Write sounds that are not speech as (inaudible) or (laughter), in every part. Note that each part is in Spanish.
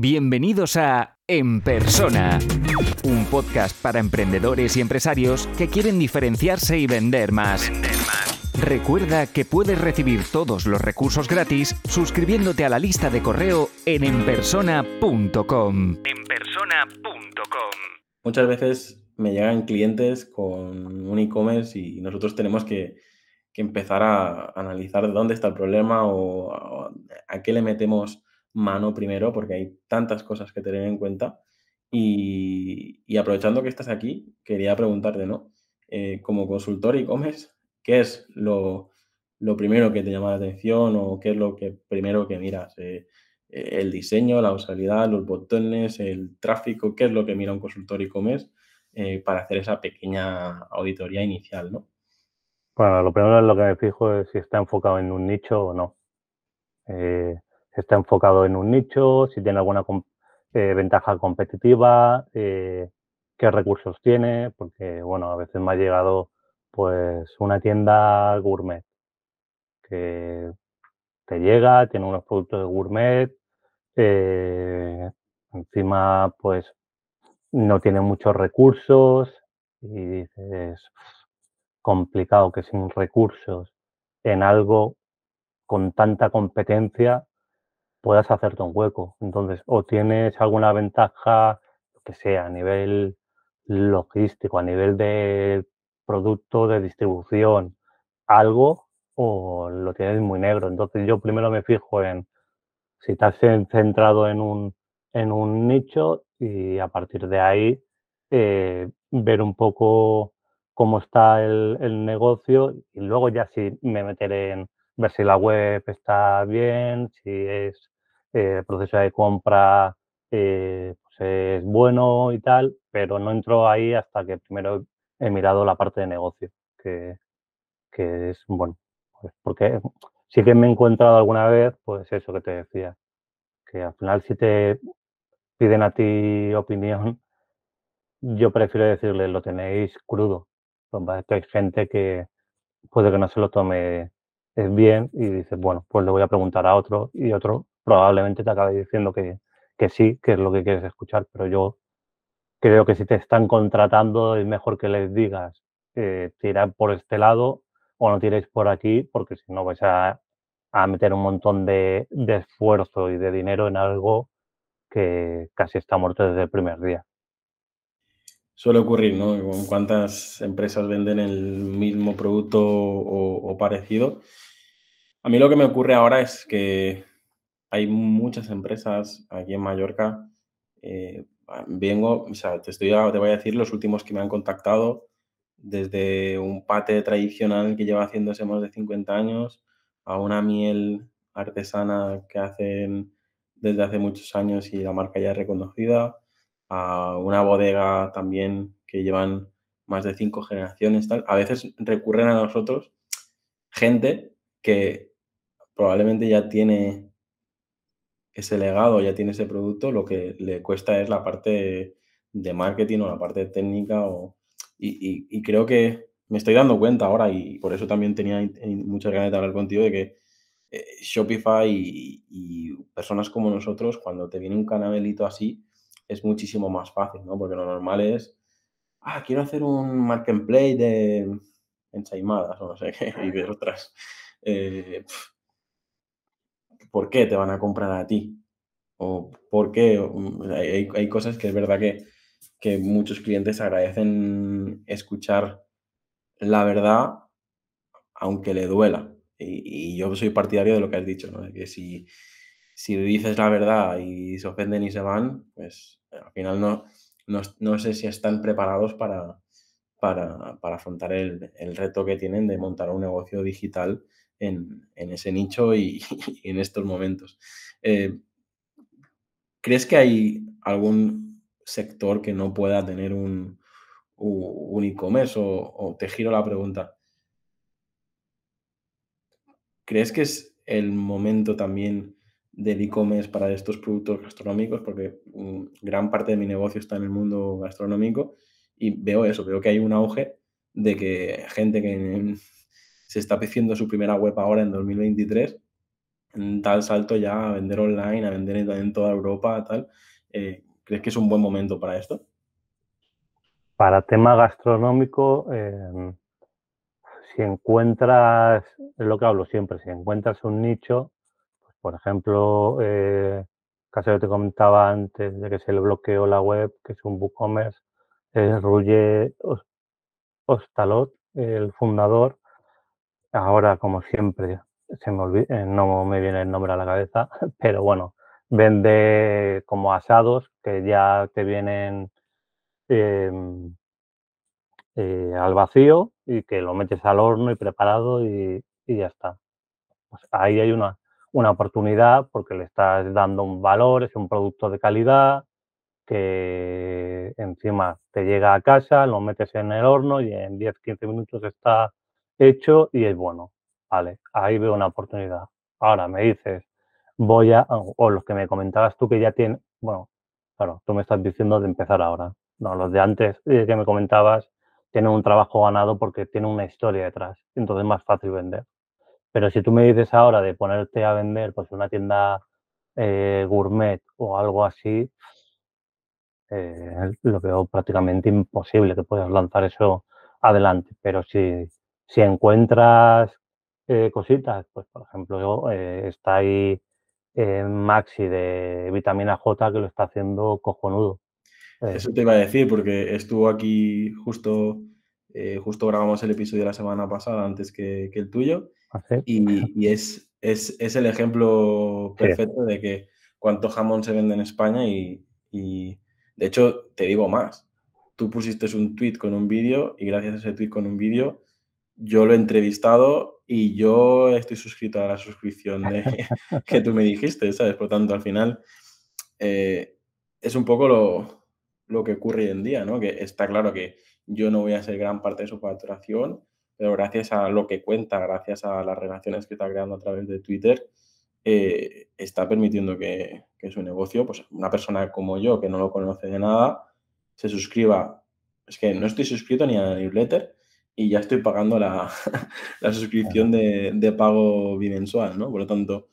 Bienvenidos a En Persona, un podcast para emprendedores y empresarios que quieren diferenciarse y vender más. Recuerda que puedes recibir todos los recursos gratis suscribiéndote a la lista de correo en enpersona.com. Enpersona.com. Muchas veces me llegan clientes con un e-commerce y nosotros tenemos que, que, empezar a analizar dónde está el problema o a, a qué le metemos mano primero, porque hay tantas cosas que tener en cuenta. Y, aprovechando que estás aquí, quería preguntarte, ¿no? Eh, como consultor e-commerce, ¿qué es lo, primero que te llama la atención o qué es lo que primero que miras? Eh, eh, el diseño, la usabilidad, los botones, el tráfico, ¿qué es lo que mira un consultor e-commerce para hacer esa pequeña auditoría inicial, ¿no? Bueno, lo primero es lo que me fijo es si está enfocado en un nicho o no está enfocado en un nicho, si tiene alguna eh, ventaja competitiva, eh, qué recursos tiene, porque bueno, a veces me ha llegado pues una tienda gourmet que te llega, tiene unos productos de gourmet, eh, encima pues no tiene muchos recursos y dices complicado que sin recursos en algo con tanta competencia puedas hacerte un hueco. Entonces, o tienes alguna ventaja, que sea a nivel logístico, a nivel de producto, de distribución, algo, o lo tienes muy negro. Entonces, yo primero me fijo en si estás centrado en un, en un nicho y a partir de ahí eh, ver un poco cómo está el, el negocio y luego ya sí me meteré en ver si la web está bien, si es eh, el proceso de compra eh, pues es bueno y tal, pero no entro ahí hasta que primero he mirado la parte de negocio, que, que es, bueno, pues porque sí que me he encontrado alguna vez, pues eso que te decía, que al final si te piden a ti opinión, yo prefiero decirle, lo tenéis crudo. Hay gente que puede que no se lo tome es bien y dices, bueno, pues le voy a preguntar a otro y otro probablemente te acabe diciendo que, sí, que es lo que quieres escuchar, pero yo creo que si te están contratando es mejor que les digas eh, tirar por este lado o no tiréis por aquí, porque si no vais a, meter un montón de, esfuerzo y de dinero en algo que casi está muerto desde el primer día. Suele ocurrir, ¿no? ¿Cuántas empresas venden el mismo producto o parecido? A mí lo que me ocurre ahora es que hay muchas empresas aquí en Mallorca. Eh, vengo, o sea, te, estoy te voy a decir los últimos que me han contactado, desde un pate tradicional que lleva haciéndose más de 50 años, a una miel artesana que hacen desde hace muchos años y la marca ya es reconocida, a una bodega también que llevan más de cinco generaciones, tal. A veces recurren a nosotros gente que probablemente ya tiene ese legado, ya tiene ese producto, lo que le cuesta es la parte de marketing o la parte técnica. O, y, creo que me estoy dando cuenta ahora y por eso también tenía muchas ganas de hablar contigo de que eh, Shopify y, personas como nosotros, cuando te viene un canavelito así, es muchísimo más fácil, ¿no? Porque lo normal es, ah, quiero hacer un marketplace de ensaimadas o no sé qué, (laughs) y de otras. Eh, ¿por qué te van a comprar a ti? ¿O por qué? Mm, hay, cosas que es verdad que, muchos clientes agradecen escuchar la verdad, aunque le duela. Y, yo soy partidario de lo que has dicho, ¿no? Que si, si dices la verdad y se ofenden y se van, pues al final no, no, sé si están preparados para, para, afrontar el, el, reto que tienen de montar un negocio digital en, ese nicho (laughs) y, en estos momentos. Eh, ¿Crees que hay algún sector que no pueda tener un, un e-commerce? O, te giro la pregunta. ¿Crees que es el momento también del e-commerce para estos productos gastronómicos? Porque mm, gran parte de mi negocio está en el mundo gastronómico y veo eso, veo que hay un auge de que gente que se está haciendo su primera web ahora en 2023 un tal salto ya a vender online, a vender en toda Europa, tal. Eh, ¿Crees que es un buen momento para esto? Para tema gastronómico, em, si encuentras, es lo que hablo siempre, si encuentras un nicho, pues, por ejemplo, eh, que te comentaba antes de que se le bloqueó la web, que es un WooCommerce, es Ruye Ostalot, el fundador. Ahora, como siempre, se me eh, no me viene el nombre a la cabeza, (laughs) pero bueno, vende como asados que ya te vienen em, eh, al vacío y que lo metes al horno y preparado y, ya está. Pues ahí hay una, una oportunidad porque le estás dando un valor, es un producto de calidad que encima te llega a casa, lo metes en el horno y en 10-15 minutos está hecho y es bueno. Vale, ahí veo una oportunidad. Ahora me dices, voy a, o los que me comentabas tú que ya tienen, bueno, claro, tú me estás diciendo de empezar ahora. No, los de antes eh, que me comentabas tienen un trabajo ganado porque tienen una historia detrás, entonces es más fácil vender. Pero si tú me dices ahora de ponerte a vender pues una tienda eh, gourmet o algo así, eh, lo veo prácticamente imposible que puedas lanzar eso adelante. Pero si, si encuentras eh, cositas, pues por ejemplo, está ahí Maxi de vitamina J que lo está haciendo cojonudo. Eso te iba a decir, porque estuvo aquí justo, justo grabamos el episodio de la semana pasada antes que, que el tuyo y, es, es, el ejemplo perfecto de que cuánto jamón se vende en España y, de hecho te digo más. Tú pusiste un tweet con un vídeo y gracias a ese tweet con un vídeo yo lo he entrevistado y yo estoy suscrito a la suscripción (laughs) (laughs) que tú me dijiste, ¿sabes? Por tanto, al final eh, es un poco lo, lo, que ocurre hoy en día, ¿no? Que está claro que yo no voy a ser gran parte de su facturación, pero gracias a lo que cuenta, gracias a las relaciones que está creando a través de Twitter, eh, está permitiendo que, su negocio, pues una persona como yo que no lo conoce de nada, se suscriba. Es que no estoy suscrito ni a la newsletter y ya estoy pagando la, (laughs) suscripción de, pago bimensual, ¿no? Por lo tanto,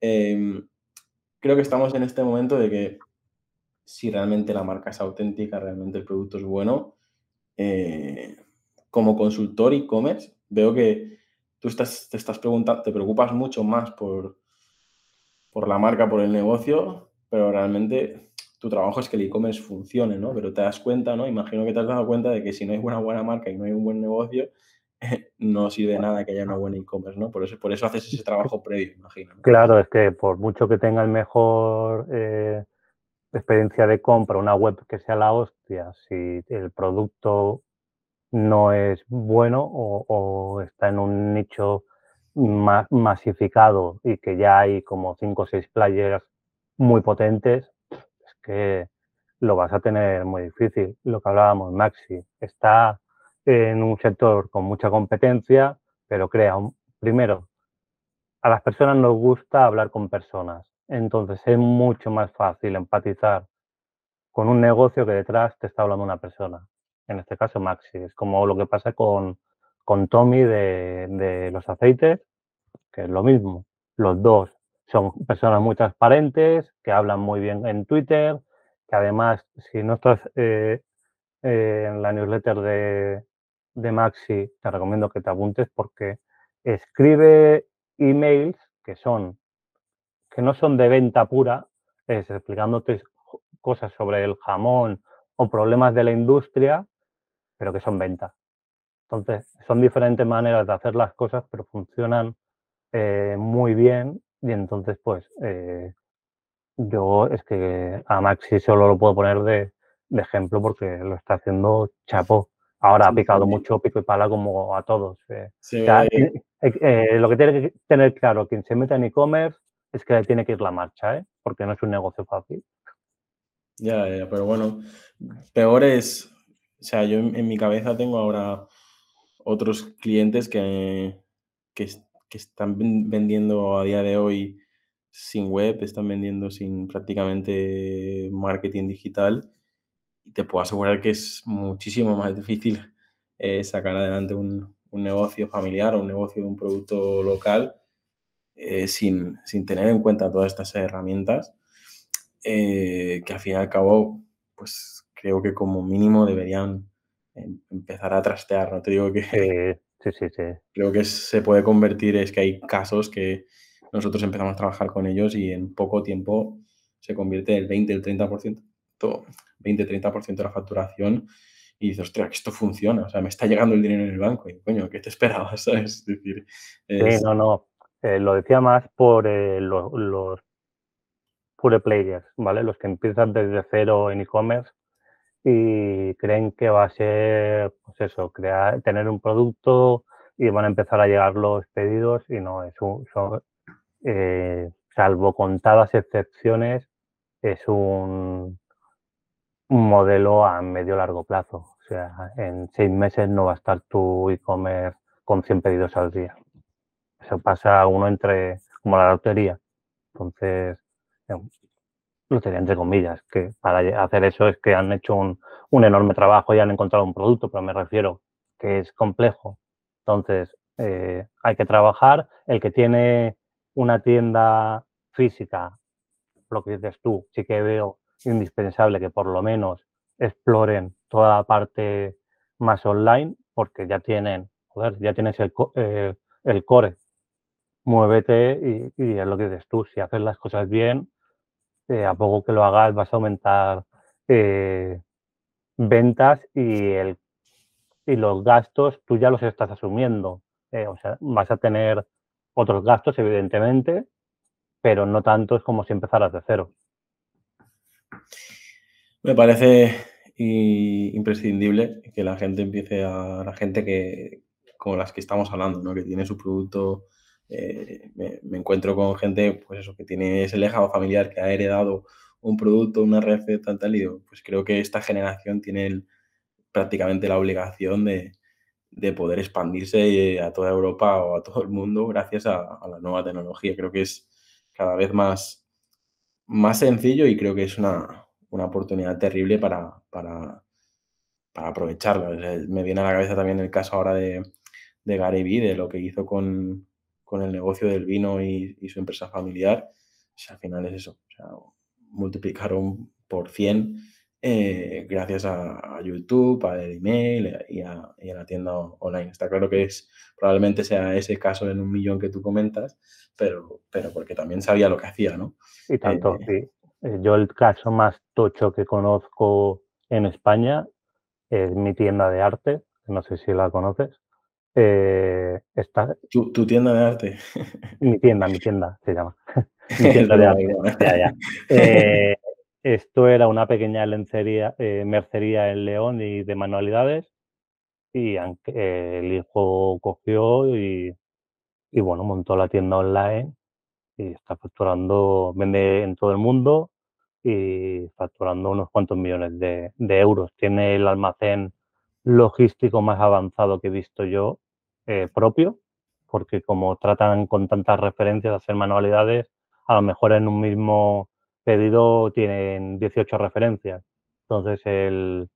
em, creo que estamos en este momento de que si realmente la marca es auténtica, realmente el producto es bueno, eh, como consultor e-commerce, veo que tú estás, te estás preguntando, te preocupas mucho más por, por la marca, por el negocio, pero realmente tu trabajo es que el e-commerce funcione, ¿no? Pero te das cuenta, ¿no? Imagino que te has dado cuenta de que si no hay una buena marca y no hay un buen negocio, (laughs) no sirve nada que haya una buena e-commerce, ¿no? Por eso, por eso haces ese trabajo previo, imagino. Claro, es que por mucho que tenga el mejor eh, experiencia de compra, una web que sea la hostia, si el producto no es bueno o, está en un nicho más masificado y que ya hay como cinco o seis players muy potentes, es que lo vas a tener muy difícil. Lo que hablábamos, Maxi, está en un sector con mucha competencia, pero crea, un, primero, a las personas nos gusta hablar con personas, entonces es mucho más fácil empatizar con un negocio que detrás te está hablando una persona en este caso Maxi. Es como lo que pasa con, con Tommy de, los aceites, que es lo mismo. Los dos son personas muy transparentes, que hablan muy bien en Twitter, que además, si no estás eh, en la newsletter de, de Maxi, te recomiendo que te apuntes porque escribe emails que son que no son de venta pura, es explicándote cosas sobre el jamón o problemas de la industria, pero que son ventas. Entonces, son diferentes maneras de hacer las cosas, pero funcionan eh, muy bien y entonces, pues, eh, yo es que a Maxi solo lo puedo poner de, ejemplo porque lo está haciendo chapo. Ahora ha picado mucho pico y pala como a todos. Eh. lo que tiene que tener claro quien se mete en e-commerce es que tiene que ir la marcha, porque no es un negocio fácil. Ya, ya, pero bueno, peor es o sea, yo en, mi cabeza tengo ahora otros clientes que, que, están vendiendo a día de hoy sin web, están vendiendo sin prácticamente marketing digital. Y te puedo asegurar que es muchísimo más difícil eh, sacar adelante un, negocio familiar o un negocio de un producto local eh, sin, tener en cuenta todas estas herramientas, eh, que al fin y al cabo, pues creo que como mínimo deberían em, empezar a trastear, no te digo que... Sí, sí, sí. Creo que se puede convertir, es que hay casos que nosotros empezamos a trabajar con ellos y en poco tiempo se convierte el 20, el 30%, 20-30% de la facturación y dices, ostras, que esto funciona, o sea, me está llegando el dinero en el banco y, coño, ¿qué te esperabas? (laughs) Es decir, Sí, no, no, eh, lo decía más por eh, los, los pure players, ¿vale? Los que empiezan desde cero en e-commerce y creen que va a ser, pues eso, crear, tener un producto y van a empezar a llegar los pedidos y no, es un, son, eh, salvo contadas excepciones, es un, un modelo a medio largo plazo. O sea, en seis meses no va a estar tu e-commerce con 100 pedidos al día. Eso pasa uno entre, como la lotería. Entonces, eh, lotería entre comillas, que para hacer eso es que han hecho un, un enorme trabajo y han encontrado un producto, pero me refiero que es complejo. Entonces, eh, hay que trabajar. El que tiene una tienda física, lo que dices tú, sí que veo indispensable que por lo menos exploren toda la parte más online, porque ya tienen, joder, ya tienes el, eh, el core. Muévete y, es lo que dices tú, si haces las cosas bien, eh, a poco que lo hagas vas a aumentar eh, ventas y, el, y los gastos tú ya los estás asumiendo. o sea, vas a tener otros gastos, evidentemente, pero no tantos como si empezaras de cero. Me parece imprescindible que la gente empiece a, la gente que, como las que estamos hablando, ¿no? que tiene su producto, eh, me, encuentro con gente, pues eso, que tiene ese lejado familiar, que ha heredado un producto, una receta, tal, y digo, pues creo que esta generación tiene prácticamente la obligación de, de, poder expandirse a toda Europa o a todo el mundo gracias a, a la nueva tecnología. Creo que es cada vez más, sencillo y creo que es una, oportunidad terrible para aprovecharla. me viene a la cabeza también el caso ahora de, de Gary Vee, de lo que hizo con, con el negocio del vino y, su empresa familiar. al final es eso, o sea, multiplicaron por 100 eh, gracias a, YouTube, al email y a, y a, la tienda online. Está claro que es probablemente sea ese caso en un millón que tú comentas, pero, pero porque también sabía lo que hacía, ¿no? Y tanto, eh, sí. Eh, yo el caso más tocho que conozco en España es mi tienda de arte, no sé si la conoces. Eh, está... ¿Tu, tienda de arte? Mi tienda, mi tienda se llama. (laughs) mi tienda de arte. (laughs) ya, ya. Eh, esto era una pequeña lencería, mercería en León y de manualidades y el hijo cogió y, y bueno, montó la tienda online y está facturando, vende en todo el mundo y facturando unos cuantos millones de, euros. Tiene el almacén logístico más avanzado que he visto yo eh, propio, porque como tratan con tantas referencias de hacer manualidades, a lo mejor en un mismo pedido tienen 18 referencias. Entonces el,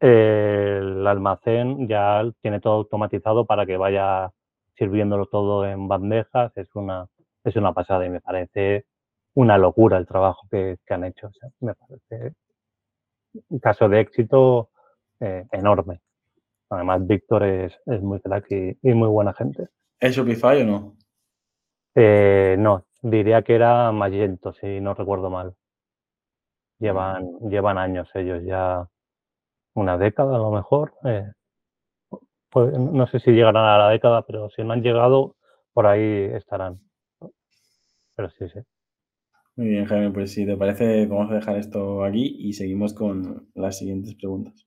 el almacén ya tiene todo automatizado para que vaya sirviéndolo todo en bandejas. Es una, es una pasada y me parece una locura el trabajo que, han hecho. me parece un caso de éxito eh, enorme. Además, Víctor es, muy crack y, muy buena gente. ¿Es Shopify o no? Eh, no, diría que era Magento, si no recuerdo mal. Llevan, llevan años ellos, ya una década a lo mejor. Eh, pues, no sé si llegarán a la década, pero si no han llegado, por ahí estarán. Pero sí, sí. Muy bien, Jaime, pues si te parece, vamos a dejar esto aquí y seguimos con las siguientes preguntas.